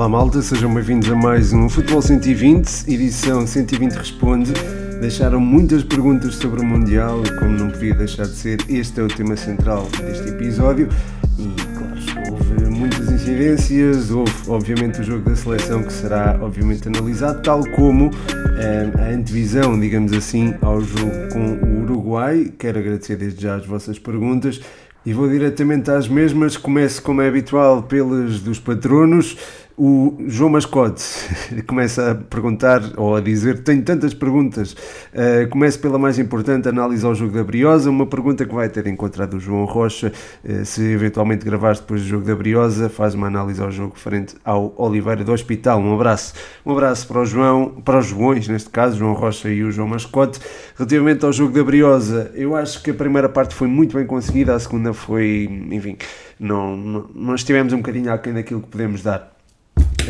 Olá malta, sejam bem-vindos a mais um Futebol 120, edição 120 Responde. Deixaram muitas perguntas sobre o Mundial e como não podia deixar de ser, este é o tema central deste episódio. E claro, houve muitas incidências, houve obviamente o jogo da seleção que será obviamente analisado, tal como eh, a antevisão, digamos assim, ao jogo com o Uruguai. Quero agradecer desde já as vossas perguntas. E vou diretamente às mesmas, começo como é habitual pelas dos patronos. O João Mascote começa a perguntar ou a dizer: tenho tantas perguntas. Uh, começo pela mais importante, análise ao jogo da Briosa. Uma pergunta que vai ter encontrado o João Rocha. Uh, se eventualmente gravares depois do jogo da Briosa, faz uma análise ao jogo frente ao Oliveira do Hospital. Um abraço. Um abraço para o João, para os Joões, neste caso, João Rocha e o João Mascote. Relativamente ao jogo da Briosa, eu acho que a primeira parte foi muito bem conseguida, a segunda foi, enfim, não, não, nós estivemos um bocadinho aquém daquilo que podemos dar.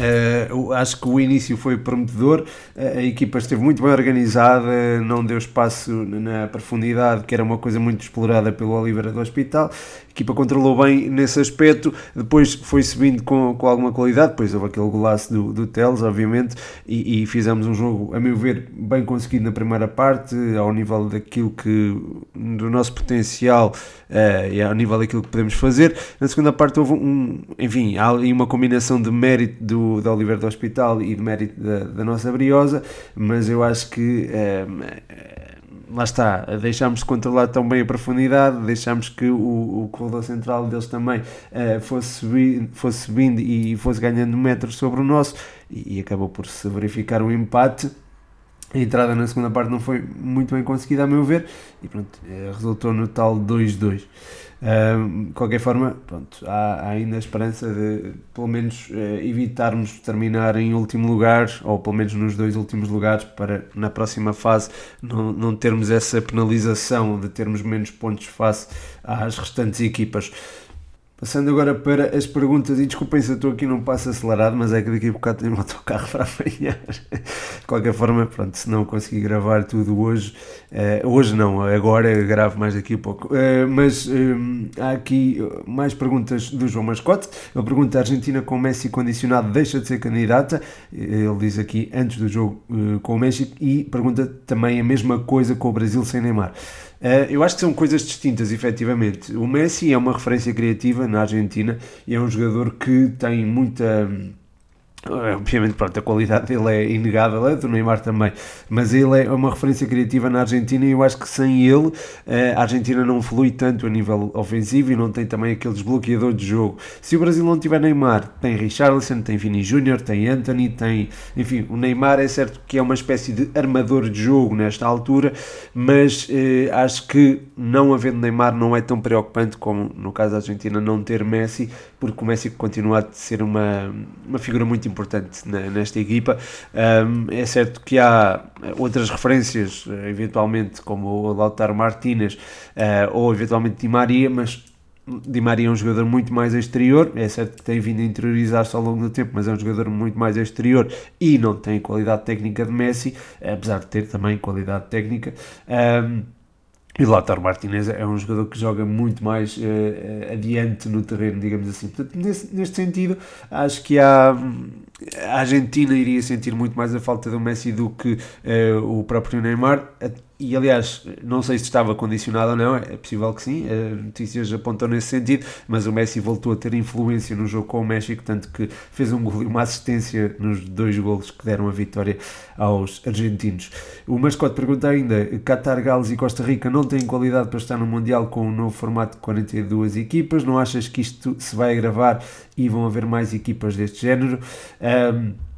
Uh, acho que o início foi prometedor, uh, a equipa esteve muito bem organizada, não deu espaço na profundidade, que era uma coisa muito explorada pelo Oliveira do Hospital, a equipa controlou bem nesse aspecto, depois foi subindo com, com alguma qualidade, depois houve aquele golaço do, do Teles, obviamente, e, e, fizemos um jogo, a meu ver, bem conseguido na primeira parte, ao nível daquilo que, do nosso potencial uh, e ao nível daquilo que podemos fazer. Na segunda parte houve um, enfim, há uma combinação de mérito do, da Oliveira do Hospital e de mérito da, da nossa Briosa, mas eu acho que uh, lá está, deixámos de controlar tão bem a profundidade, deixámos que o, o corredor central deles também uh, fosse, subindo, fosse subindo e fosse ganhando metros sobre o nosso e, e acabou por se verificar um empate. A entrada na segunda parte não foi muito bem conseguida, a meu ver, e pronto, eh, resultou no tal 2-2 de qualquer forma, pronto, há, há, ainda a esperança de, pelo menos, uh, evitarmos terminar em último lugar, ou pelo menos nos dois últimos lugares, para na próxima fase não, não termos essa penalização de termos menos pontos face às restantes equipas. Passando agora para as perguntas, e desculpem se eu estou aqui num passo acelerado, mas é que daqui a bocado tenho um autocarro para apanhar. De qualquer forma, pronto, se não consegui gravar tudo hoje, uh, hoje não, agora gravo mais daqui a pouco. Uh, mas um, há aqui mais perguntas do João Mascote. Ele pergunta: a Argentina com Messi condicionado deixa de ser candidata? Ele diz aqui antes do jogo com o México e pergunta também a mesma coisa com o Brasil sem Neymar. Uh, eu acho que são coisas distintas, efetivamente. O Messi é uma referência criativa na Argentina e é um jogador que tem muita é, obviamente, pronto, a qualidade dele é inegável, é do Neymar também, mas ele é uma referência criativa na Argentina e eu acho que sem ele eh, a Argentina não flui tanto a nível ofensivo e não tem também aquele desbloqueador de jogo. Se o Brasil não tiver Neymar, tem Richarlison, tem Vini Júnior, tem Anthony, tem. Enfim, o Neymar é certo que é uma espécie de armador de jogo nesta altura, mas eh, acho que não havendo Neymar não é tão preocupante como no caso da Argentina não ter Messi, porque o Messi continua a ser uma, uma figura muito importante nesta equipa. Um, é certo que há outras referências, eh, eventualmente, como o Lautaro Martínez uh, ou eventualmente Di Maria, mas Di Maria é um jogador muito mais exterior, é certo que tem vindo a interiorizar-se ao longo do tempo, mas é um jogador muito mais exterior e não tem qualidade técnica de Messi, apesar de ter também qualidade técnica. Um, e Lautaro Martinez é um jogador que joga muito mais uh, adiante no terreno, digamos assim. Portanto, nesse, neste sentido, acho que há, a Argentina iria sentir muito mais a falta do Messi do que uh, o próprio Neymar e aliás, não sei se estava condicionado ou não, é possível que sim, as notícias apontam nesse sentido, mas o Messi voltou a ter influência no jogo com o México, tanto que fez um gol e uma assistência nos dois golos que deram a vitória aos argentinos. O Mascote pergunta ainda: Qatar, Gales e Costa Rica não têm qualidade para estar no Mundial com um novo formato de 42 equipas, não achas que isto se vai agravar e vão haver mais equipas deste género? Um,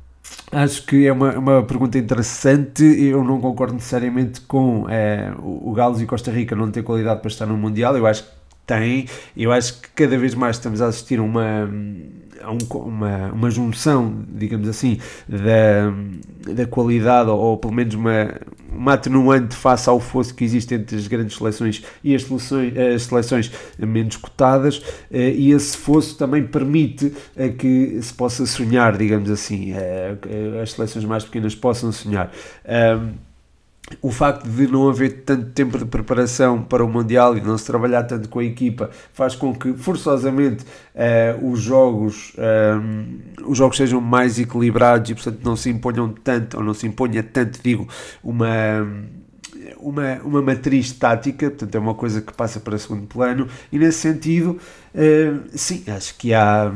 Acho que é uma, uma pergunta interessante. Eu não concordo necessariamente com é, o Gales e Costa Rica não ter qualidade para estar no Mundial. Eu acho que tem. Eu acho que cada vez mais estamos a assistir a uma, um, uma, uma junção, digamos assim, da, da qualidade, ou, ou pelo menos uma, uma atenuante face ao fosso que existe entre as grandes seleções e as seleções, as seleções menos cotadas, eh, e esse fosso também permite que se possa sonhar, digamos assim, eh, as seleções mais pequenas possam sonhar. O facto de não haver tanto tempo de preparação para o Mundial e não se trabalhar tanto com a equipa faz com que forçosamente uh, os jogos um, os jogos sejam mais equilibrados e portanto não se imponham tanto ou não se imponha tanto digo uma uma, uma matriz tática, portanto é uma coisa que passa para segundo plano. E nesse sentido uh, sim, acho que há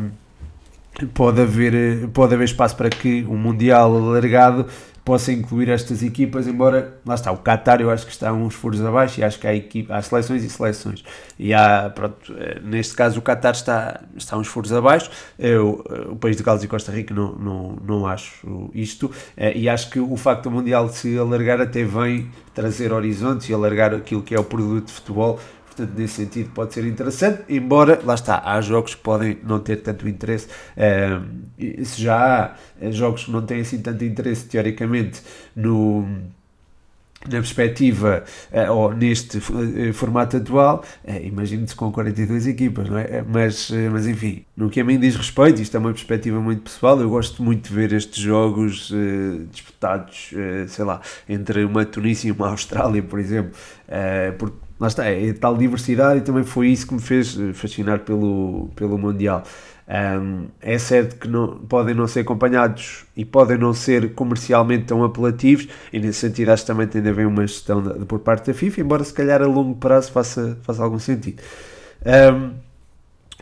pode haver, pode haver espaço para que o Mundial alargado possa incluir estas equipas, embora, lá está, o Qatar eu acho que está uns furos abaixo e acho que há, equipa, há seleções e seleções. E há, pronto, eh, neste caso o Qatar está, está uns furos abaixo, eu, eh, o país de Gales e Costa Rica não, não, não acho isto, eh, e acho que o facto do Mundial se alargar até vem trazer horizontes e alargar aquilo que é o produto de futebol Portanto, nesse sentido pode ser interessante, embora, lá está, há jogos que podem não ter tanto interesse. Uh, se já há eh, jogos que não têm assim tanto interesse, teoricamente, no na perspectiva uh, ou neste uh, formato atual, imagino-se com 42 equipas, não é? Mas, mas enfim, no que a mim diz respeito, isto é uma perspectiva muito pessoal, eu gosto muito de ver estes jogos disputados, sei lá, entre uma Tunísia e uma Austrália, por exemplo, porque lá está, é tal diversidade e também foi isso que me fez eh, fascinar pelo, pelo Mundial. Um, é certo que não, podem não ser acompanhados e podem não ser comercialmente tão apelativos, e nesse sentido acho que também tem de haver uma gestão de, de, por parte da FIFA, embora se calhar a longo prazo faça, faça algum sentido. Um,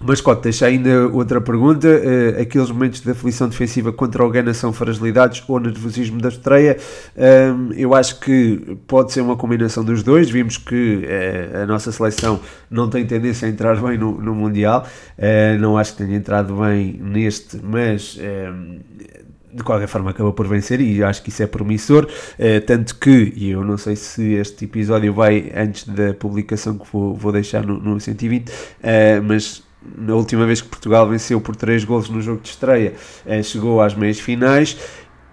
mas, Scott, deixa ainda outra pergunta. Uh, aqueles momentos de aflição defensiva contra alguém são fragilidades ou nervosismo da estreia? Um, eu acho que pode ser uma combinação dos dois. Vimos que uh, a nossa seleção não tem tendência a entrar bem no, no Mundial. Uh, não acho que tenha entrado bem neste, mas de qualquer forma acabou por vencer e acho que isso é promissor, tanto que, e eu não sei se este episódio vai antes da publicação que vou, vou deixar no, no 120, mas na última vez que Portugal venceu por 3 gols no jogo de estreia, eh, chegou às meias finais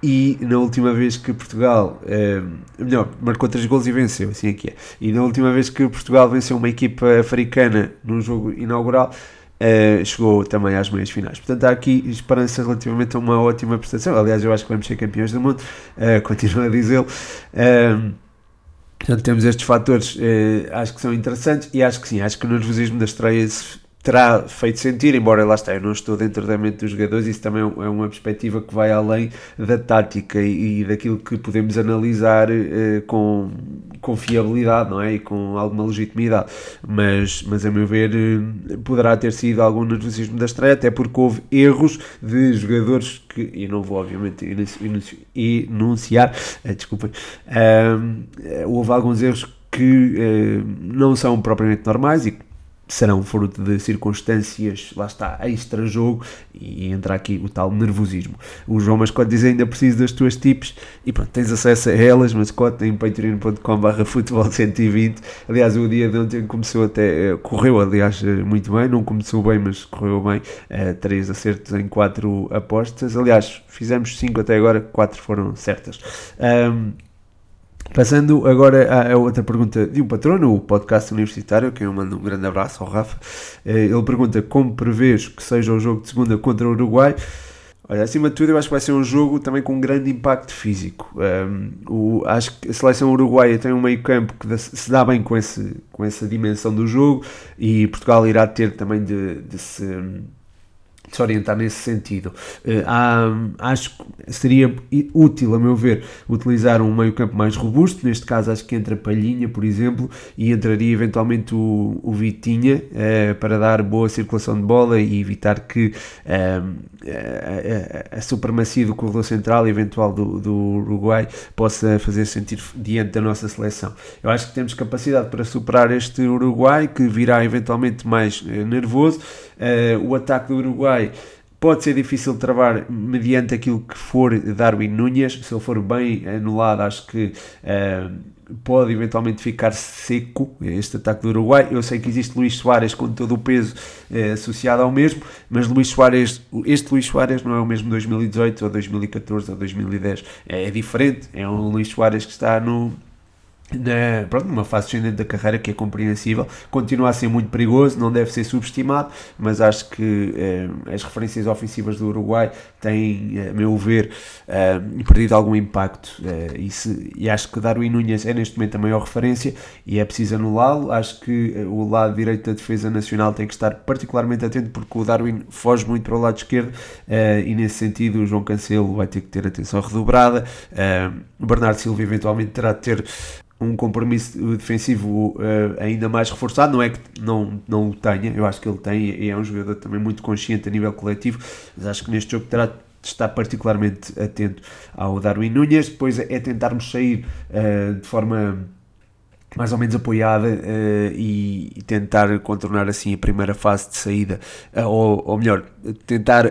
e na última vez que Portugal, eh, melhor, marcou 3 gols e venceu, assim é é. E na última vez que Portugal venceu uma equipa africana no jogo inaugural, eh, chegou também às meias finais. Portanto, há aqui esperança relativamente a uma ótima prestação. Aliás, eu acho que vamos ser campeões do mundo, continuo a dizê-lo. Portanto, temos estes fatores, acho que são interessantes e acho que sim, acho que o nervosismo da estreia terá feito sentir, embora lá está, eu não estou dentro da mente dos jogadores, isso também é uma perspectiva que vai além da tática e, e daquilo que podemos analisar eh, com, com fiabilidade, não é? E com alguma legitimidade. Mas, mas a meu ver, eh, poderá ter sido algum nervosismo da estreia, até porque houve erros de jogadores que, e não vou obviamente enunciar, eh, desculpem, houve alguns erros que eh, não são propriamente normais e que serão fruto de circunstâncias, lá está, extra-jogo e entra aqui o tal nervosismo. O João Mascote diz ainda preciso das tuas tips e pronto, tens acesso a elas, Mascote, em patreon.com.br futebol 120. Aliás, o dia de ontem começou até, eh, correu aliás eh, muito bem, não começou bem, mas correu bem, uh, três acertos em quatro apostas. Aliás, fizemos cinco até agora, quatro foram certas. Um, Passando agora a outra pergunta de um patrono, o podcast universitário, que eu mando um grande abraço ao Rafa. Eh, ele pergunta como prevês que seja o jogo de segunda contra o Uruguai. Olha, acima de tudo, eu acho que vai ser um jogo também com um grande impacto físico. Um, ehm, o, acho que a seleção uruguaia tem um meio-campo que se dá bem com, esse, com essa dimensão do jogo e Portugal irá ter também de, de se se orientar nesse sentido. Uh, há, acho que seria útil, a meu ver, utilizar um meio-campo mais robusto. Neste caso, acho que entra Palhinha, por exemplo, e entraria eventualmente o, o Vitinha uh, para dar boa circulação de bola e evitar que a, a, a, supremacia do corredor central eventual do, do Uruguai possa fazer sentido diante da nossa seleção. Eu acho que temos capacidade para superar este Uruguai, que virá eventualmente mais nervoso. o ataque do Uruguai pode ser difícil de travar mediante aquilo que for Darwin Núñez. Se ele for bem anulado, acho que uh, pode eventualmente ficar seco este ataque do Uruguai. Eu sei que existe Luís Soares com todo o peso uh, associado ao mesmo, mas Luís Soares, este Luís Soares não é o mesmo 2018 ou 2014 ou 2010. É, é diferente. É um Luís Soares que está no na, pronto, numa fase descendente da carreira que é compreensível, continua a ser muito perigoso, não deve ser subestimado, mas acho que eh, as referências ofensivas do Uruguai têm, a meu ver, eh, perdido algum impacto eh, e, se, e, acho que Darwin Nunes é neste momento a maior referência e é preciso anulá-lo, acho que eh, o lado direito da defesa nacional tem que estar particularmente atento porque o Darwin foge muito para o lado esquerdo eh, e nesse sentido o João Cancelo vai ter que ter atenção redobrada, eh, o Bernardo Silva eventualmente terá de ter um compromisso defensivo uh, ainda mais reforçado, não é que não, não o tenha, eu acho que ele tem e é um jogador também muito consciente a nível coletivo, mas acho que neste jogo terá de estar particularmente atento ao Darwin Núñez, depois é tentarmos sair uh, de forma mais ou menos apoiada uh, e, e, tentar contornar assim a primeira fase de saída, ou, ou melhor, tentar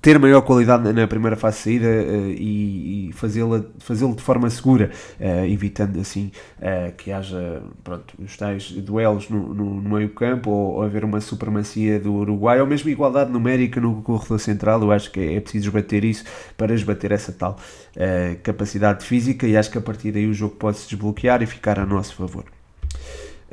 ter maior qualidade na primeira fase de saída uh, e, e fazê-lo fazê de forma segura, uh, evitando assim uh, que haja pronto, os tais duelos no, no, no meio campo ou, ou, haver uma supremacia do Uruguai ou mesmo igualdade numérica no corredor central. Eu acho que é, é preciso esbater isso para esbater essa tal capacidade física e acho que a partir daí o jogo pode se desbloquear e ficar a nosso favor.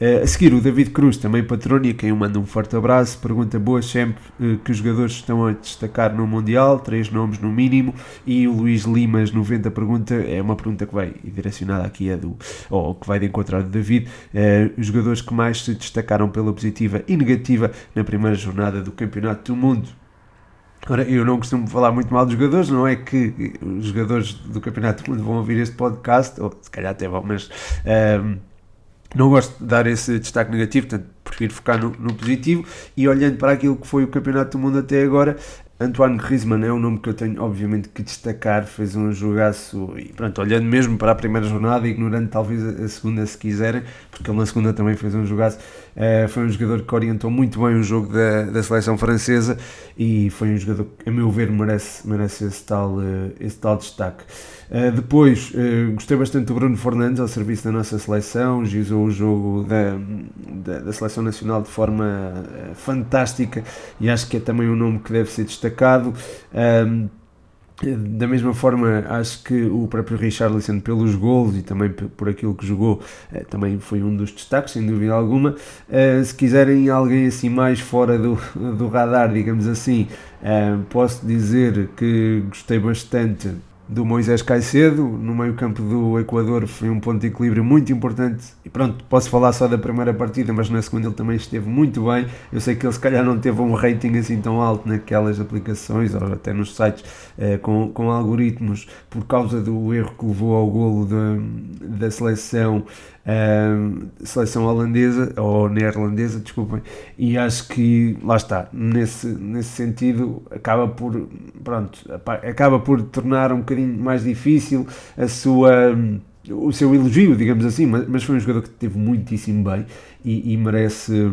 Uh, a seguir, o David Cruz, também patrônia, quem o manda um forte abraço, pergunta boas sempre uh, que jogadores estão a destacar no Mundial, três nomes no mínimo, e o Luís Limas 90 pergunta, é uma pergunta que vai direcionada aqui a do, ou que vai de encontrar do David, uh, os jogadores que mais se destacaram pela positiva e negativa na primeira jornada do Campeonato do Mundo. Ora, eu não costumo falar muito mal dos jogadores, não é que os jogadores do Campeonato do Mundo vão ouvir este podcast, ou se calhar até vão, mas não gosto de dar esse destaque negativo, portanto, prefiro focar no, no, positivo. E olhando para aquilo que foi o Campeonato do Mundo até agora, Antoine Griezmann é um nome que eu tenho obviamente que destacar, fez um jogaço e pronto, olhando mesmo para a primeira jornada, ignorando talvez a segunda se quiserem, porque ele na segunda também fez um jogaço, uh, foi um jogador que orientou muito bem o jogo da, da seleção francesa e foi um jogador que a meu ver merece, merece esse, tal, uh, esse tal destaque. Uh, depois, gostei bastante do Bruno Fernandes ao serviço da nossa seleção, gizou o jogo da, da, da seleção nacional de forma fantástica e acho que é também um nome que deve ser destacado. Da mesma forma, acho que o próprio Richarlison, pelos gols e também por aquilo que jogou, também foi um dos destaques, sem dúvida alguma. Se quiserem alguém assim mais fora do, do radar, digamos assim, posso dizer que gostei bastante do Moisés Caicedo, no meio campo do Equador foi um ponto de equilíbrio muito importante. E pronto, posso falar só da primeira partida, mas na segunda ele também esteve muito bem, eu sei que ele se calhar não teve um rating assim tão alto naquelas aplicações ou até nos sites eh, com, com algoritmos por causa do erro que levou ao golo da, da seleção seleção holandesa ou neerlandesa, desculpem, e acho que lá está, nesse, nesse sentido acaba por pronto, acaba por tornar um bocadinho mais difícil a sua o seu elogio, digamos assim, mas, mas foi um jogador que esteve muitíssimo bem e, e merece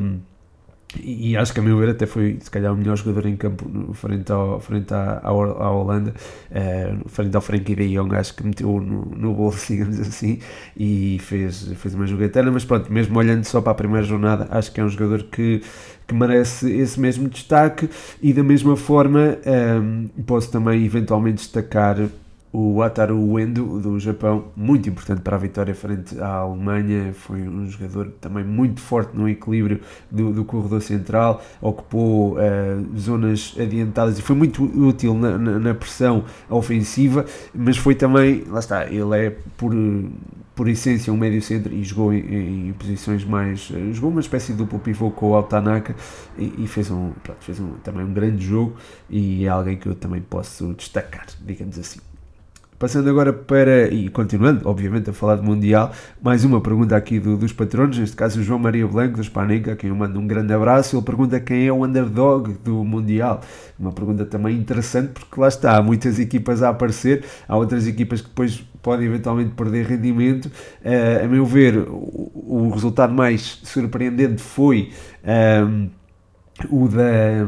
e, acho que a meu ver até foi se calhar o melhor jogador em campo frente, ao, frente à, à, à Holanda, uh, frente ao Frankie de Jong, acho que meteu no, no bolso, digamos assim, e fez, fez uma jogatana, mas pronto, mesmo olhando só para a primeira jornada, acho que é um jogador que, que merece esse mesmo destaque. E da mesma forma um, eh, posso também eventualmente destacar o Wataru Uendo do Japão, muito importante para a vitória frente à Alemanha, foi um jogador também muito forte no equilíbrio do, do corredor central, ocupou uh, zonas adiantadas e foi muito útil na, na, na, pressão ofensiva, mas foi também, lá está, ele é por, por essência um médio centro e jogou em, em posições mais, uh, jogou uma espécie de duplo pivô com o Altanaka e, e fez, um, pronto, fez um, também um grande jogo e é alguém que eu também posso destacar, digamos assim. Passando agora para, e continuando, obviamente, a falar de Mundial, mais uma pergunta aqui do, dos patronos, neste caso o João Maria Blanco, do Spanica, a quem eu mando um grande abraço. Ele pergunta quem é o underdog do Mundial. Uma pergunta também interessante, porque lá está, há muitas equipas a aparecer, há outras equipas que depois podem eventualmente perder rendimento. Uh, a meu ver, o, o, resultado mais surpreendente foi. Um, ehm, o da,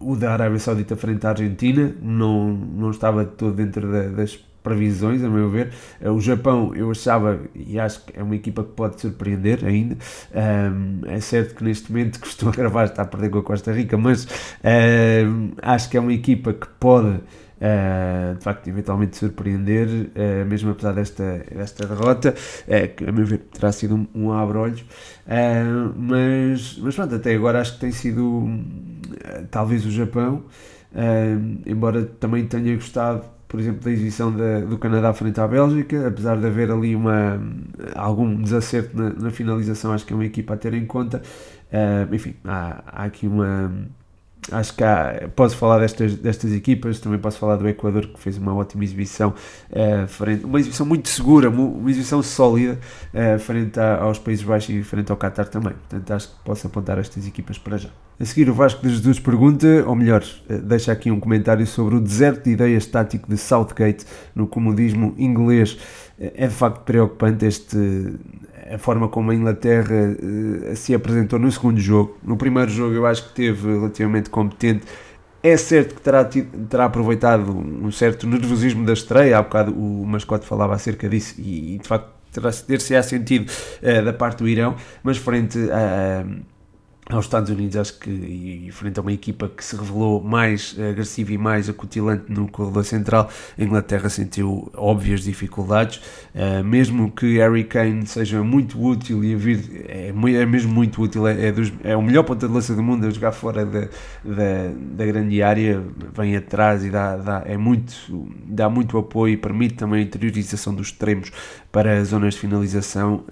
o da Arábia Saudita frente à Argentina não, não estava todo dentro da, das previsões, a meu ver. Eh, o Japão, eu achava, e acho que é uma equipa que pode surpreender ainda. Um, é certo que neste momento que estou a gravar está a perder com a Costa Rica, mas um, acho que é uma equipa que pode uh, de facto, eventualmente surpreender, uh, mesmo apesar desta, desta derrota, uh, que a meu ver terá sido um, um abre-olhos. mas, mas pronto, até agora acho que tem sido talvez o Japão, embora também tenha gostado por exemplo, da exibição da, do Canadá frente à Bélgica, apesar de haver ali uma, algum desacerto na, na finalização, acho que é uma equipa a ter em conta. Uh, enfim, há, há aqui uma, acho que há, posso falar destas, destas equipas, também posso falar do Equador que fez uma ótima exibição, uh, frente, uma exibição muito segura, uma exibição sólida uh, frente a, aos Países Baixos e frente ao Qatar também. Portanto, acho que posso apontar estas equipas para já. A seguir, o Vasco de Jesus pergunta, ou melhor, uh, deixa aqui um comentário sobre o deserto de ideias tático de Southgate no comodismo inglês. É de facto preocupante este a forma como a Inglaterra uh, se apresentou no segundo jogo. No primeiro jogo eu acho que teve relativamente competente. É certo que terá, tido, terá aproveitado um certo nervosismo da estreia, há bocado o mascote falava acerca disso e, e de facto ter-se-á sentido uh, da parte do Irão, mas frente a. Uh, aos Estados Unidos, acho que e frente a uma equipa que se revelou mais agressiva e mais acutilante no corredor central, a Inglaterra sentiu óbvias dificuldades, uh, mesmo que Harry Kane seja muito útil e a vir, é, é mesmo muito útil, é, é, dos, é, o melhor ponta de lança do mundo a jogar fora da, da, da grande área, vem atrás e dá, dá, é muito, dá muito apoio e permite também a interiorização dos extremos para as zonas de finalização.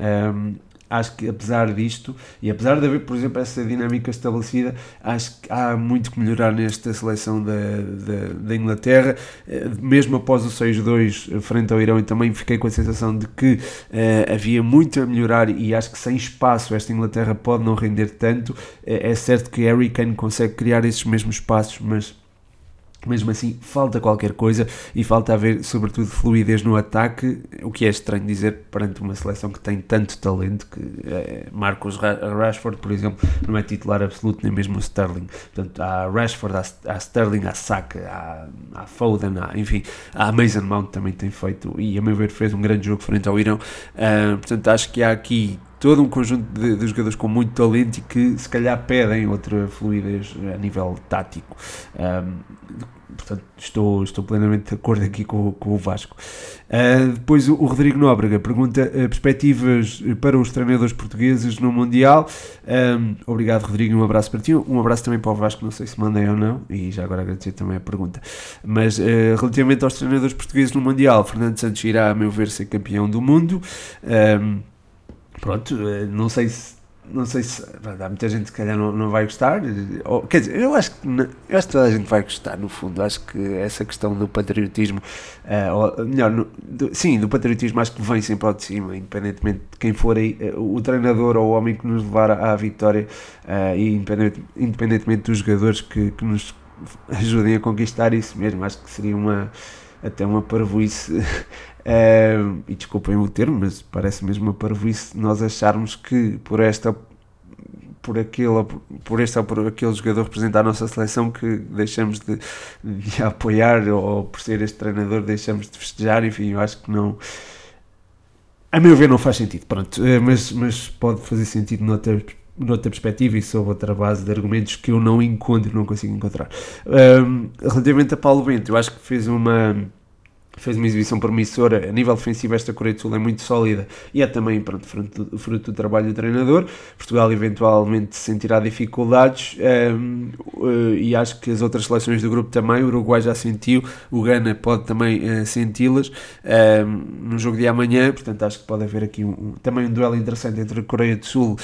Acho que apesar disto, e apesar de haver, por exemplo, essa dinâmica estabelecida, acho que há muito que melhorar nesta seleção da, da, da Inglaterra, eh, mesmo após o 6-2 frente ao Irão, e também fiquei com a sensação de que uh, havia muito a melhorar, e acho que sem espaço esta Inglaterra pode não render tanto. É certo que Harry Kane consegue criar esses mesmos espaços, mas mesmo assim, falta qualquer coisa e falta haver, sobretudo, fluidez no ataque, o que é estranho dizer perante uma seleção que tem tanto talento que é, Marcos Rashford, por exemplo, não é titular absoluto, nem mesmo o Sterling. Portanto, há Rashford, há, há Sterling, há Saka, há, há Foden, há, enfim, há Mason Mount também tem feito e, a meu ver, fez um grande jogo frente ao Irão. Uh, portanto, acho que há aqui todo um conjunto de, de, jogadores com muito talento e que se calhar pedem outra fluidez a nível tático. Um, portanto, estou, estou plenamente de acordo aqui com, com o Vasco. Uh, depois o, Rodrigo Nóbrega pergunta uh, perspectivas para os treinadores portugueses no Mundial. Um, obrigado, Rodrigo, um abraço para ti. Um abraço também para o Vasco, não sei se mandei ou não, e já agora agradecer também a pergunta. Mas uh, relativamente aos treinadores portugueses no Mundial, Fernando Santos irá, a meu ver, ser campeão do mundo. Um, pronto, não sei se não sei se há muita gente que calhar não, não vai gostar, ou, quer dizer, eu acho, que, eu acho que toda a gente vai gostar no fundo, acho que essa questão do patriotismo, uh, ou, melhor, no, do, sim, do patriotismo acho que vem sempre ao de cima, independentemente de quem for aí, o treinador ou o homem que nos levar à, à vitória, uh, e independente, independentemente dos jogadores que, que nos ajudem a conquistar isso mesmo, acho que seria uma até uma parvoíce Uh, e desculpem o termo, mas parece mesmo uma parvoíce nós acharmos que por esta por aquele, por este ou por aquele jogador representar a nossa seleção que deixamos de, de apoiar ou por ser este treinador deixamos de festejar, enfim, eu acho que não a meu ver não faz sentido, pronto, uh, mas, mas pode fazer sentido noutra, noutra perspectiva e sob outra base de argumentos que eu não encontro, não consigo encontrar. Uh, relativamente a Paulo Bento, eu acho que fez uma fez uma exibição promissora. A nível defensivo, esta Coreia do Sul é muito sólida e é também pronto, fruto, fruto do trabalho do treinador. Portugal eventualmente sentirá dificuldades um, uh, eh, e acho que as outras seleções do grupo também. O Uruguai já sentiu, o Ghana pode também uh, senti-las um, no jogo de amanhã. Portanto, acho que pode haver aqui um, um também um duelo interessante entre Coreia do Sul uh,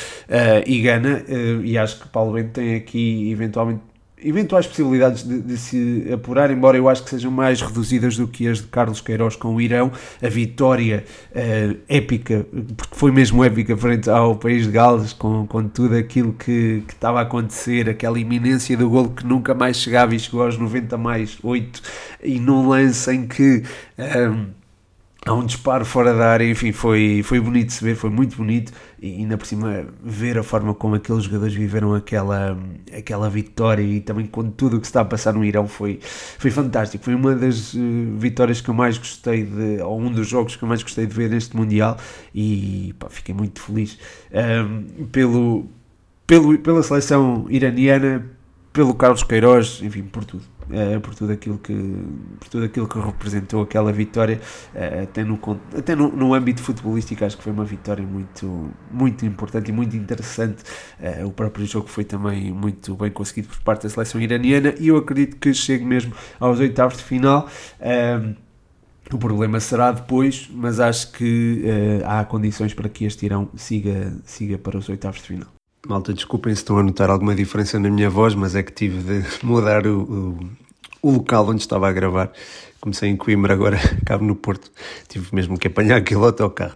e Ghana. e acho que Paulo Bento tem aqui eventualmente eventuais possibilidades de, de, se apurar, embora eu acho que sejam mais reduzidas do que as de Carlos Queiroz com o Irão, a vitória uh, épica, porque foi mesmo épica frente ao país de Gales, com, com tudo aquilo que, que estava a acontecer, aquela iminência do golo que nunca mais chegava e chegou aos 90 mais 8, e num lance em que... Um, ehm, há um disparo fora da área, enfim, foi, foi bonito de se ver, foi muito bonito e ainda por cima ver a forma como aqueles jogadores viveram aquela, aquela vitória e também com tudo o que se está a passar no Irão foi, foi fantástico, foi uma das uh, vitórias que eu mais gostei de, ou um dos jogos que eu mais gostei de ver neste Mundial e pá, fiquei muito feliz um, pelo, pelo, pela seleção iraniana, pelo Carlos Queiroz, enfim, por tudo. Uh, por, tudo aquilo que, por tudo aquilo que representou aquela vitória, uh, até, no, até no, no âmbito futebolístico acho que foi uma vitória muito, muito importante e muito interessante. Uh, o próprio jogo foi também muito bem conseguido por parte da seleção iraniana e eu acredito que chegue mesmo aos oitavos de final. O problema será depois, mas acho que há condições para que este Irão siga, siga para os oitavos de final. Malta, desculpem se estão a notar alguma diferença na minha voz, mas é que tive de mudar o, o, o local onde estava a gravar. Comecei em Coimbra, agora acabo no Porto. Tive mesmo que apanhar aquele autocarro.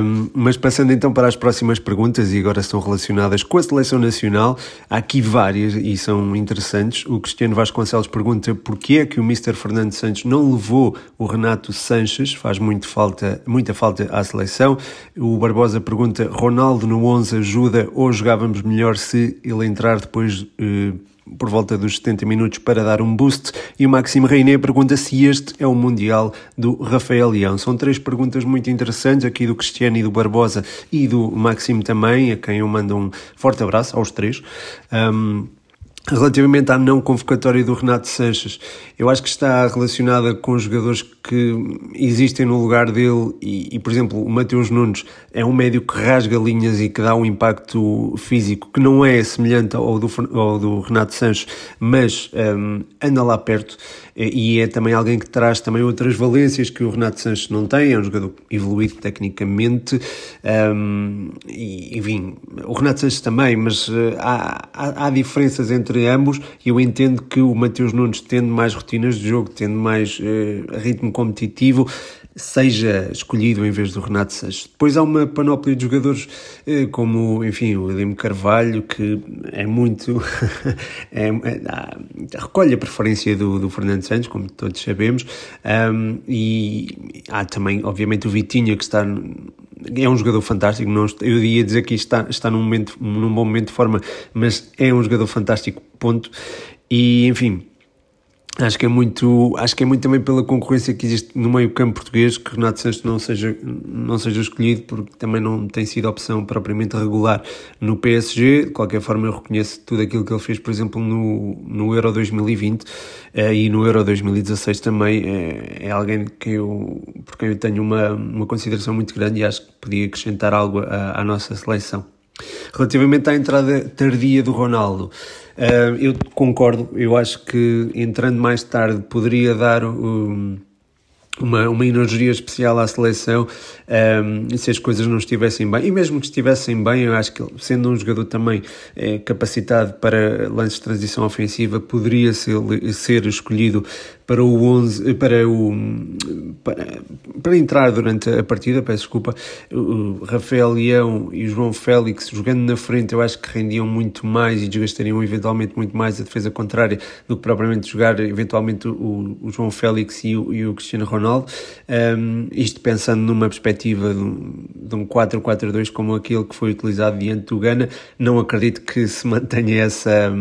Um, mas passando então para as próximas perguntas, e agora estão relacionadas com a seleção nacional, há aqui várias e são interessantes. O Cristiano Vasconcelos pergunta porquê é que o Mr. Fernando Santos não levou o Renato Sanches, faz muito falta, muita falta à seleção. O Barbosa pergunta: Ronaldo no 11 ajuda ou jogávamos melhor se ele entrar depois? Uh, por volta dos 70 minutos para dar um boost. E o Maxime Reiné pergunta se este é o Mundial do Rafael Leão. São três perguntas muito interessantes aqui do Cristiano e do Barbosa e do Maxime também, a quem eu mando um forte abraço aos três. Um, Relativamente à não convocatória do Renato Sanches, eu acho que está relacionada com os jogadores que existem no lugar dele e, e, por exemplo, o Mateus Nunes é um médio que rasga linhas e que dá um impacto físico que não é semelhante ao do, ao do Renato Sanches, mas um, anda lá perto e é também alguém que traz também outras valências que o Renato Sanches não tem, é um jogador evoluído tecnicamente um, e, enfim, o Renato Sanches também, mas uh, há, há, há diferenças entre ambos e eu entendo que o Mateus Nunes, tendo mais rotinas de jogo, tendo mais uh, ritmo competitivo, seja escolhido em vez do Renato Sanches. Depois há uma panóplia de jogadores uh, como, enfim, o Edimo Carvalho, que é muito... é, é, recolhe a preferência do, do Fernando Santos, como todos sabemos, um, e há também, obviamente, o Vitinha, que está é um jogador fantástico. Não, eu ia dizer que está, está num, momento, num bom momento de forma, mas é um jogador fantástico, ponto. E enfim, Acho que é muito, acho que é muito também pela concorrência que existe no meio-campo português que Renato Santos não seja, não seja escolhido, porque também não tem sido opção propriamente regular no PSG. De qualquer forma, eu reconheço tudo aquilo que ele fez, por exemplo, no, no Euro 2020 eh, e no Euro 2016 também. É, é alguém que eu, por quem eu tenho uma, uma consideração muito grande e acho que podia acrescentar algo à, à nossa seleção. Relativamente à entrada tardia do Ronaldo, uh, eu concordo, eu acho que entrando mais tarde poderia dar um, uma, uma energia especial à seleção um, se as coisas não estivessem bem. E mesmo que estivessem bem, eu acho que sendo um jogador também é, capacitado para lances de transição ofensiva, poderia ser, ser escolhido para o 11, para o para, para entrar durante a partida, peço desculpa, Rafael Leão e João Félix jogando na frente, eu acho que rendiam muito mais e desgastariam eventualmente muito mais a defesa contrária do que propriamente jogar eventualmente o, o João Félix e o, e o Cristiano Ronaldo. Um, isto pensando numa perspectiva de um, um 4-4-2 como aquele que foi utilizado diante do Ghana, não acredito que se mantenha essa,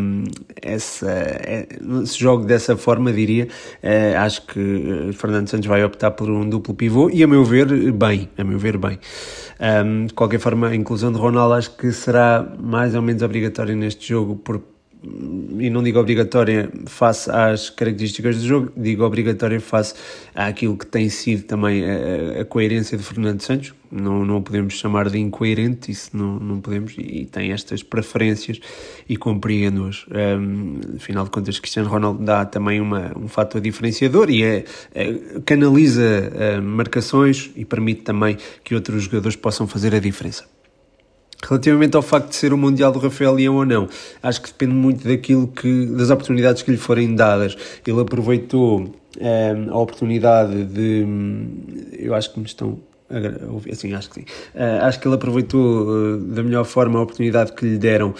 essa, é, se jogue dessa forma, diria. Uh, acho que eh, Fernando Santos vai optar por um duplo pivô e, a meu ver, bem. A meu ver, bem. Um, de qualquer forma, a inclusão de Ronaldo acho que será mais ou menos obrigatória neste jogo por e não digo obrigatória face às características do jogo, digo obrigatória face àquilo que tem sido também a, a coerência de Fernando Santos. Não, não podemos chamar de incoerente, isso não, não podemos, e, tem estas preferências e compreendo-as. Um, afinal de contas, Cristiano Ronaldo dá também uma, um fator diferenciador e é, é canaliza uh, marcações e permite também que outros jogadores possam fazer a diferença. Relativamente ao facto de ser o Mundial do Rafael Leão ou não, acho que depende muito daquilo que, das oportunidades que lhe forem dadas. Ele aproveitou um, ehm, a oportunidade de. Eu acho que me estão assim, acho que sim. Uh, acho que ele aproveitou uh, da melhor forma a oportunidade que lhe deram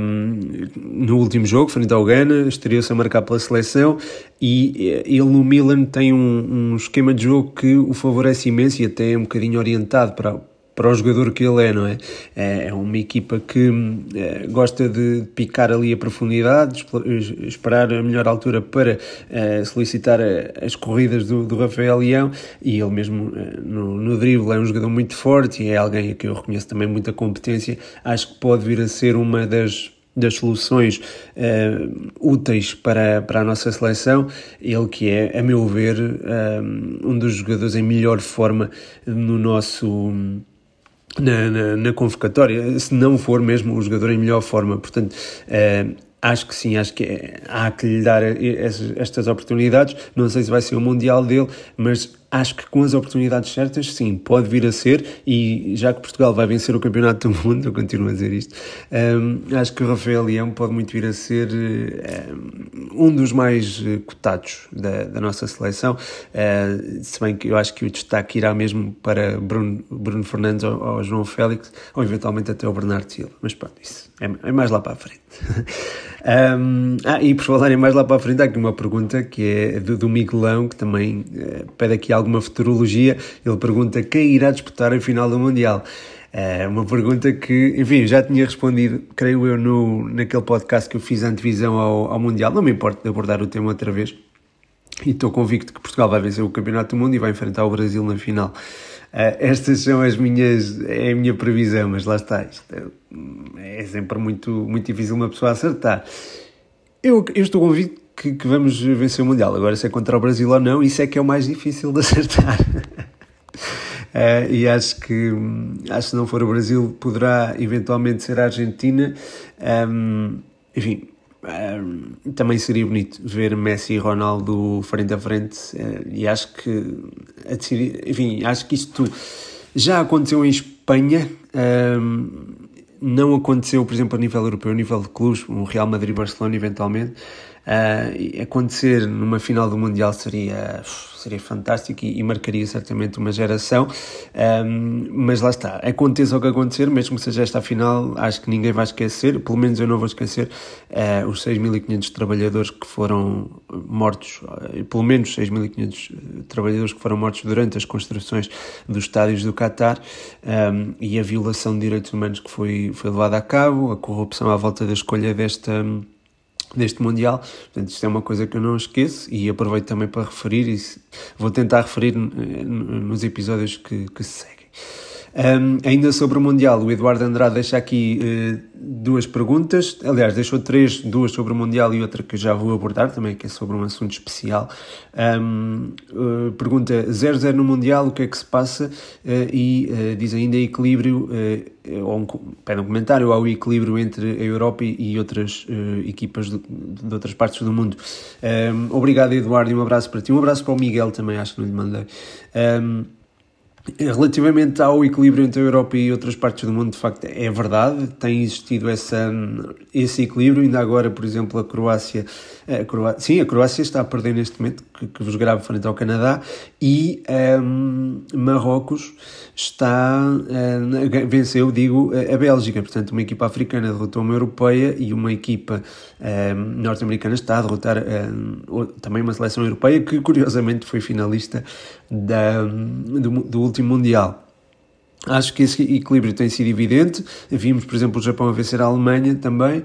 um, no último jogo, frente ao Ghana, estreou-se a marcar pela seleção e ele no Milan tem um, um, esquema de jogo que o favorece imenso e até é um bocadinho orientado para, para o jogador que ele é, não é? É, é uma equipa que é, gosta de picar ali a profundidade, esperar a melhor altura para é, solicitar as corridas do, do Rafael Leão e ele mesmo no, no drible é um jogador muito forte e é alguém a que eu reconheço também muita competência. Acho que pode vir a ser uma das das soluções uh, úteis para, para a nossa seleção, ele que é, a meu ver, um dos jogadores em melhor forma no nosso na, na, na, convocatória, se não for mesmo o jogador em melhor forma. Portanto, uh, acho que sim, acho que é, há que lhe dar estas oportunidades. Não sei se vai ser o Mundial dele, mas acho que com as oportunidades certas, sim, pode vir a ser, e já que Portugal vai vencer o Campeonato do Mundo, eu continuo a dizer isto, um, acho que o Rafael Leão pode muito vir a ser um, um dos mais eh, cotados da, da nossa seleção, uh, se bem que eu acho que o destaque irá mesmo para Bruno, Bruno Fernandes ou, ou João Félix, ou eventualmente até o Bernardo Silva, mas pronto, isso é, é mais lá para a frente. um, ah, e por falarem mais lá para a frente, há aqui uma pergunta que é do, do Miguelão, que também uh, pede aqui alguma futurologia. Ele pergunta quem irá disputar a final do Mundial. É uma pergunta que, enfim, já tinha respondido, creio eu, no, naquele podcast que eu fiz antevisão ao, ao Mundial. Não me importa de abordar o tema outra vez. E estou convicto que Portugal vai vencer o Campeonato do Mundo e vai enfrentar o Brasil na final. Uh, estas são as minhas, é a minha previsão, mas lá está. Isto é, sempre muito, muito difícil uma pessoa acertar. Eu, eu estou convicto que, que, vamos vencer o Mundial. Agora, se é contra o Brasil ou não, isso é que é o mais difícil de acertar. uh, e acho que, acho que se não for o Brasil, poderá eventualmente ser a Argentina. Um, enfim, um, também seria bonito ver Messi e Ronaldo frente a frente. Uh, e acho que, enfim, acho que isto já aconteceu em Espanha. Um, não aconteceu, por exemplo, a nível europeu, a nível de clubes, um Real Madrid-Barcelona, eventualmente. Uh, acontecer numa final do Mundial seria, seria fantástico e, e marcaria certamente uma geração, um, mas lá está, aconteça o que acontecer, mesmo que seja esta final, acho que ninguém vai esquecer, pelo menos eu não vou esquecer, uh, os 6.500 trabalhadores que foram mortos, uh, pelo menos 6.500 trabalhadores que foram mortos durante as construções dos estádios do Qatar um, e a violação de direitos humanos que foi, foi levada a cabo, a corrupção à volta da escolha desta deste Mundial. Portanto, isto é uma coisa que eu não esqueço e aproveito também para referir e vou tentar referir eh, nos episódios que, que se seguem. Um, ainda sobre o Mundial, o Eduardo Andrade deixa aqui uh, duas perguntas. Aliás, deixou três, duas sobre o Mundial e outra que já vou abordar também, que é sobre um assunto especial. Um, uh, pergunta 0-0 no Mundial, o que é que se passa? Uh, e diz ainda equilíbrio, ou um, pede um comentário ao equilíbrio entre a Europa e, outras equipas de, de, outras partes do mundo. Obrigado, Eduardo, e um abraço para ti. Um abraço para o Miguel também, acho que não lhe mandei. Relativamente ao equilíbrio entre a Europa e outras partes do mundo, de facto, é verdade, tem existido essa, esse equilíbrio. Ainda agora, por exemplo, a Croácia, a Croácia sim, a Croácia está a perder neste momento, que, que vos gravo frente ao Canadá, e um, Marrocos está, uh, venceu, digo, a Bélgica. Portanto, uma equipa africana derrotou uma europeia e uma equipa um, norte-americana está a derrotar um, também uma seleção europeia que, curiosamente, foi finalista da, do, do último Mundial. Acho que esse equilíbrio tem sido evidente. Vimos, por exemplo, o Japão a vencer a Alemanha também,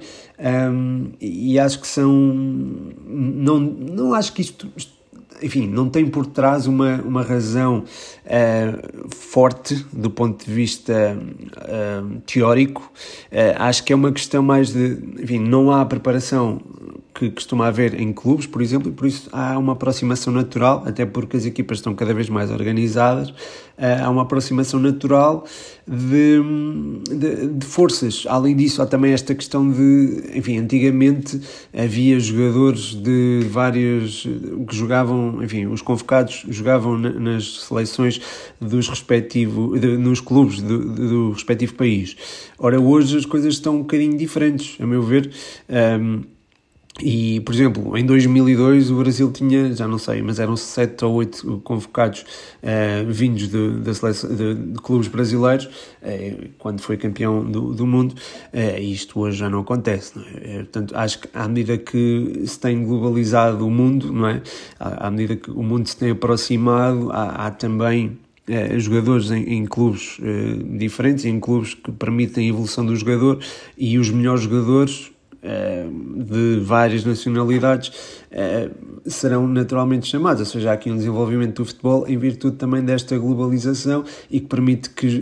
um, e acho que são. Não, não acho que isto, enfim, não tem por trás uma, uma razão uh, forte do ponto de vista uh, teórico. Uh, acho que é uma questão mais de. Enfim, não há preparação que costuma haver em clubes, por exemplo, e por isso há uma aproximação natural, até porque as equipas estão cada vez mais organizadas, eh, há uma aproximação natural de, de, de, forças. Além disso, há também esta questão de, enfim, antigamente havia jogadores de vários que jogavam, enfim, os convocados jogavam nas seleções dos respectivos, nos clubes do, do respectivo país. Ora, hoje as coisas estão um bocadinho diferentes, a meu ver. Um, e, por exemplo, em 2002 o Brasil tinha, já não sei, mas eram sete ou oito convocados uh, vindos de, de, seleção, de, de, clubes brasileiros, uh, quando foi campeão do, do mundo, uh, isto hoje já não acontece. Não é? portanto, acho que à medida que se tem globalizado o mundo, não é? à, à medida que o mundo se tem aproximado, há, há também jogadores em, em clubes diferentes, em clubes que permitem a evolução do jogador, e os melhores jogadores de várias nacionalidades serão naturalmente chamados, ou seja, há aqui um desenvolvimento do futebol em virtude também desta globalização e que permite que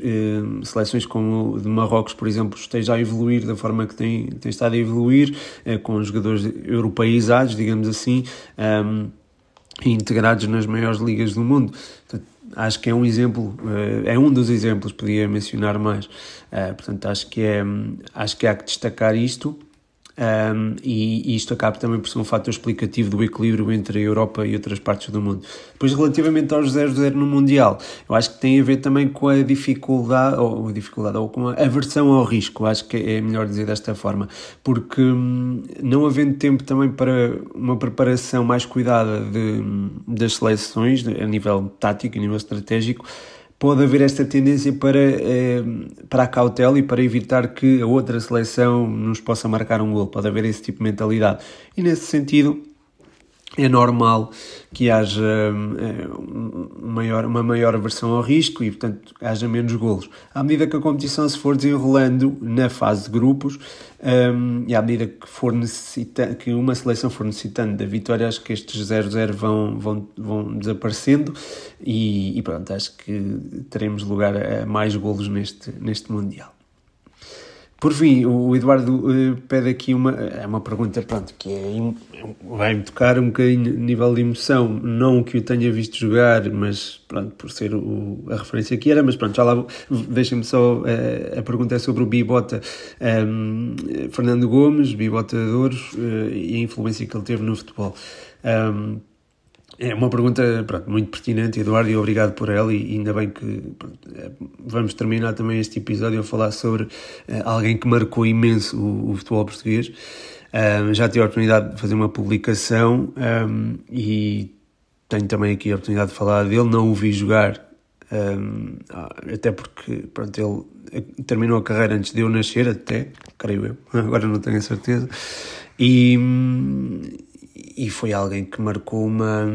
seleções como de Marrocos, por exemplo, esteja a evoluir da forma que tem, tem estado a evoluir, com jogadores europeizados, digamos assim, integrados nas maiores ligas do mundo. Portanto, acho que é um exemplo, é um dos exemplos, podia mencionar mais. Portanto, acho que, é, acho que há que destacar isto um, e, e, isto acaba também por ser um fator explicativo do equilíbrio entre a Europa e outras partes do mundo. Depois, relativamente aos 0-0 no Mundial, eu acho que tem a ver também com a dificuldade, ou a dificuldade, ou com a aversão ao risco, acho que é melhor dizer desta forma, porque hum, não havendo tempo também para uma preparação mais cuidada de, das seleções, a nível tático, a nível estratégico, pode haver esta tendência para, eh, para a cautela e para evitar que a outra seleção nos possa marcar um gol. Pode haver esse tipo de mentalidade. E nesse sentido, é normal que haja eh, maior, uma maior aversão ao risco e, portanto, haja menos golos. À medida que a competição se for desenrolando na fase de grupos um, e à medida que, for que uma seleção for necessitando da vitória, acho que estes 0-0 vão, vão, vão desaparecendo e, e, pronto, acho que teremos lugar a mais golos neste, neste Mundial. Por fim, o Eduardo uh, pede aqui uma, é uma pergunta pronto, que é, vai-me tocar um bocadinho nível de emoção, não que o tenha visto jogar, mas pronto, por ser o, a referência que era, mas pronto, já lá deixem-me só, uh, a pergunta é sobre o Bibota um, ehm, Fernando Gomes, Bibota de Ouros uh, e a influência que ele teve no futebol. Um, ehm, é uma pergunta pronto, muito pertinente, Eduardo, e obrigado por ela. E ainda bem que pronto, é, vamos terminar também este episódio a falar sobre uh, alguém que marcou imenso o, o futebol português. Um, já tive a oportunidade de fazer uma publicação um, e tenho também aqui a oportunidade de falar dele. Não o vi jogar, um, até porque pronto, ele terminou a carreira antes de eu nascer, até, creio eu, agora não tenho a certeza. E e foi alguém que marcou uma,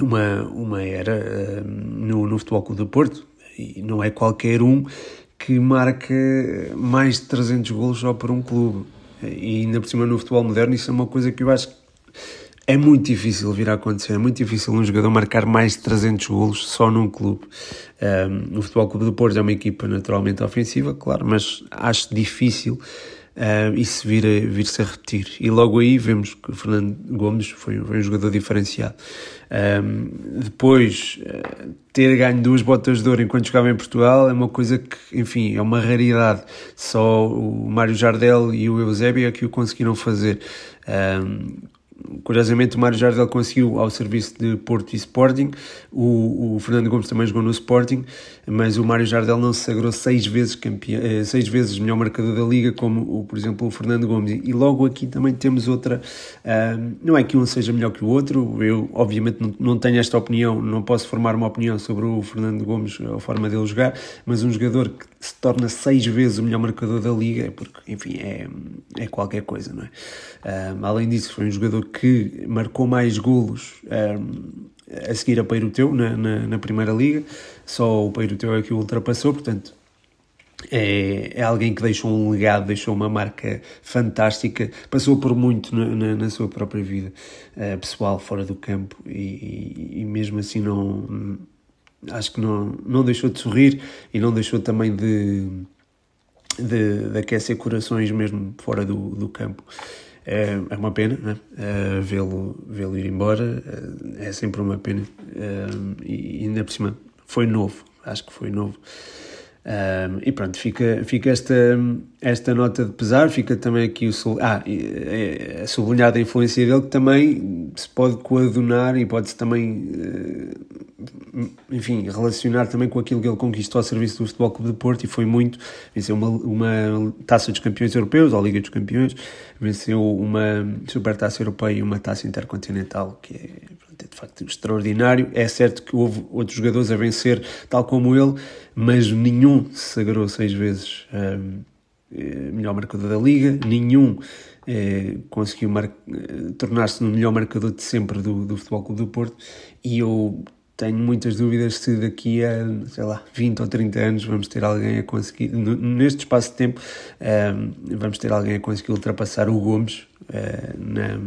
uma, uma era uh, no, no Futebol Clube do Porto. E não é qualquer um que marca mais de 300 golos só por um clube. E ainda por cima no futebol moderno, isso é uma coisa que eu acho que é muito difícil vir a acontecer. É muito difícil um jogador marcar mais de 300 golos só num clube. Um, eh, no Futebol Clube do Porto é uma equipa naturalmente ofensiva, claro, mas acho difícil uh, isso vir a, vir-se a repetir. E logo aí vemos que o Fernando Gomes foi, foi um jogador diferenciado. Um, depois, uh, ter ganho duas botas de ouro enquanto jogava em Portugal é uma coisa que, enfim, é uma raridade. Só o Mário Jardel e o Eusébio é que o conseguiram fazer. Um, Curiosamente, o Mário Jardel conseguiu ao serviço de Porto e Sporting, o, o, Fernando Gomes também jogou no Sporting, mas o Mário Jardel não se sagrou seis vezes, campeão, eh, seis vezes melhor marcador da Liga, como, o, por exemplo, o Fernando Gomes. E logo aqui também temos outra. Uh, não é que um seja melhor que o outro, eu, obviamente, não, não tenho esta opinião, não posso formar uma opinião sobre o Fernando Gomes, a forma dele jogar, mas um jogador que se torna seis vezes o melhor marcador da Liga, porque, enfim, é, é qualquer coisa, não é? Uh, além disso, foi um jogador que marcou mais golos um, a seguir a Peiruteu na, na, na, Primeira Liga, só o Peiruteu é que o ultrapassou, portanto é, é alguém que deixou um legado, deixou uma marca fantástica, passou por muito na, na, na sua própria vida uh, pessoal, fora do campo, e, e, e, mesmo assim não acho que não, não deixou de sorrir e não deixou também de, de, de aquecer corações mesmo fora do, do campo. É, é uma pena né? é, vê-lo vê ir embora, é, é sempre uma pena. É, e ainda por cima foi novo, acho que foi novo. Um, e pronto, fica, fica esta, esta nota de pesar, fica também aqui o ah, é, é sublinhada a influência dele que também se pode coadunar e pode-se também, uh, enfim, relacionar também com aquilo que ele conquistou ao serviço do Futebol Clube de Porto e foi muito, venceu uma, uma taça dos campeões europeus, ou Liga dos Campeões, venceu uma super taça europeia e uma taça intercontinental, que é é de facto extraordinário. É certo que houve outros jogadores a vencer, tal como ele, mas nenhum se sagrou seis vezes um, eh, melhor marcador da liga, nenhum eh, conseguiu eh, tornar-se no melhor marcador de sempre do, do Futebol Clube do Porto. E eu tenho muitas dúvidas se daqui a, sei lá, 20 ou 30 anos vamos ter alguém a conseguir, neste espaço de tempo, vamos ter alguém a conseguir ultrapassar o Gomes na,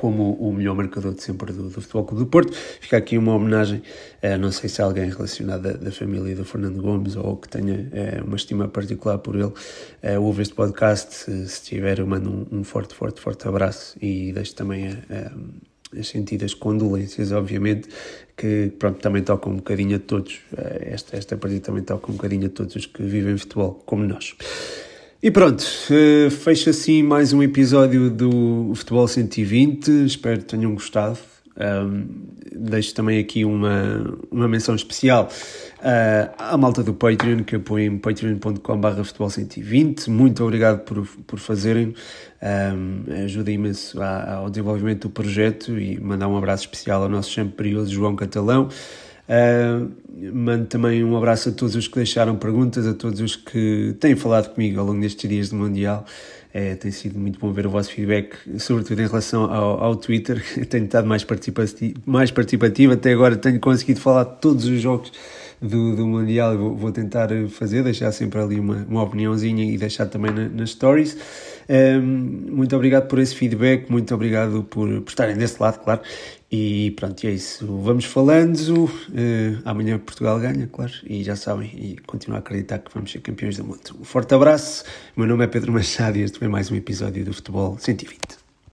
como o melhor marcador de sempre do, do Futebol Clube do Porto. Fica aqui uma homenagem, uh, não sei se alguém relacionado da, da, família do Fernando Gomes ou que tenha uh, uma estima particular por ele, uh, ouve este podcast, se, se tiver, eu mando um, um, forte, forte, forte abraço e deixo também as sentidas condolências, obviamente, que pronto, também tocam um bocadinho a todos. Esta, esta partida também toca um bocadinho a todos os que vivem futebol, como nós. E pronto, uh, fecha assim mais um episódio do Futebol 120. Espero que tenham gostado. Um, deixo também aqui uma, uma menção especial uh, à malta do Patreon, que apoiem patreon.com.br futebol120. Muito obrigado por, por fazerem. Um, ajuda imenso ao desenvolvimento do projeto e mandar um abraço especial ao nosso período João Catalão. Uh, mando também um abraço a todos os que deixaram perguntas, a todos os que têm falado comigo ao longo destes dias do Mundial. É, tem sido muito bom ver o vosso feedback, sobretudo em relação ao, ao Twitter. tenho estado mais participativo, mais participativo, até agora tenho conseguido falar de todos os jogos do, do Mundial. Vou, vou tentar fazer, deixar sempre ali uma, uma opiniãozinha e deixar também na, nas stories. Um, muito obrigado por esse feedback, muito obrigado por, por estarem desse lado, claro. E pronto, é isso. Vamos falando. Uh, amanhã Portugal ganha, claro. E já sabem, e continuo a acreditar que vamos ser campeões do mundo. Um forte abraço. Meu nome é Pedro Machado e este foi mais um episódio do Futebol 120.